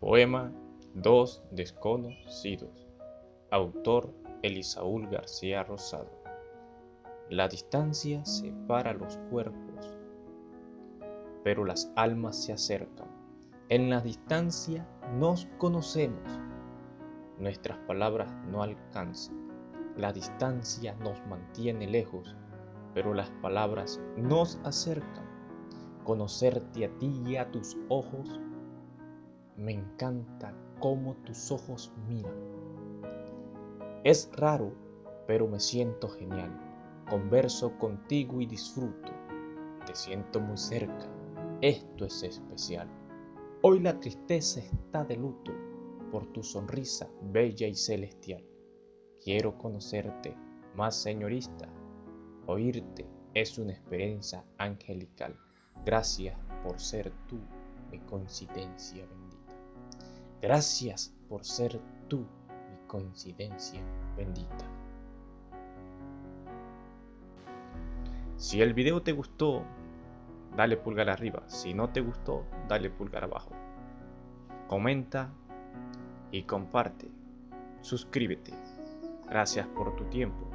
Poema Dos desconocidos. Autor Elisaúl García Rosado. La distancia separa los cuerpos, pero las almas se acercan. En la distancia nos conocemos. Nuestras palabras no alcanzan. La distancia nos mantiene lejos, pero las palabras nos acercan. Conocerte a ti y a tus ojos me encanta cómo tus ojos miran. Es raro, pero me siento genial. Converso contigo y disfruto. Te siento muy cerca. Esto es especial. Hoy la tristeza está de luto por tu sonrisa bella y celestial. Quiero conocerte más, señorita. Oírte es una experiencia angelical. Gracias por ser tú mi coincidencia bendita. Gracias por ser tú mi coincidencia bendita. Si el video te gustó, dale pulgar arriba. Si no te gustó, dale pulgar abajo. Comenta y comparte. Suscríbete. Gracias por tu tiempo.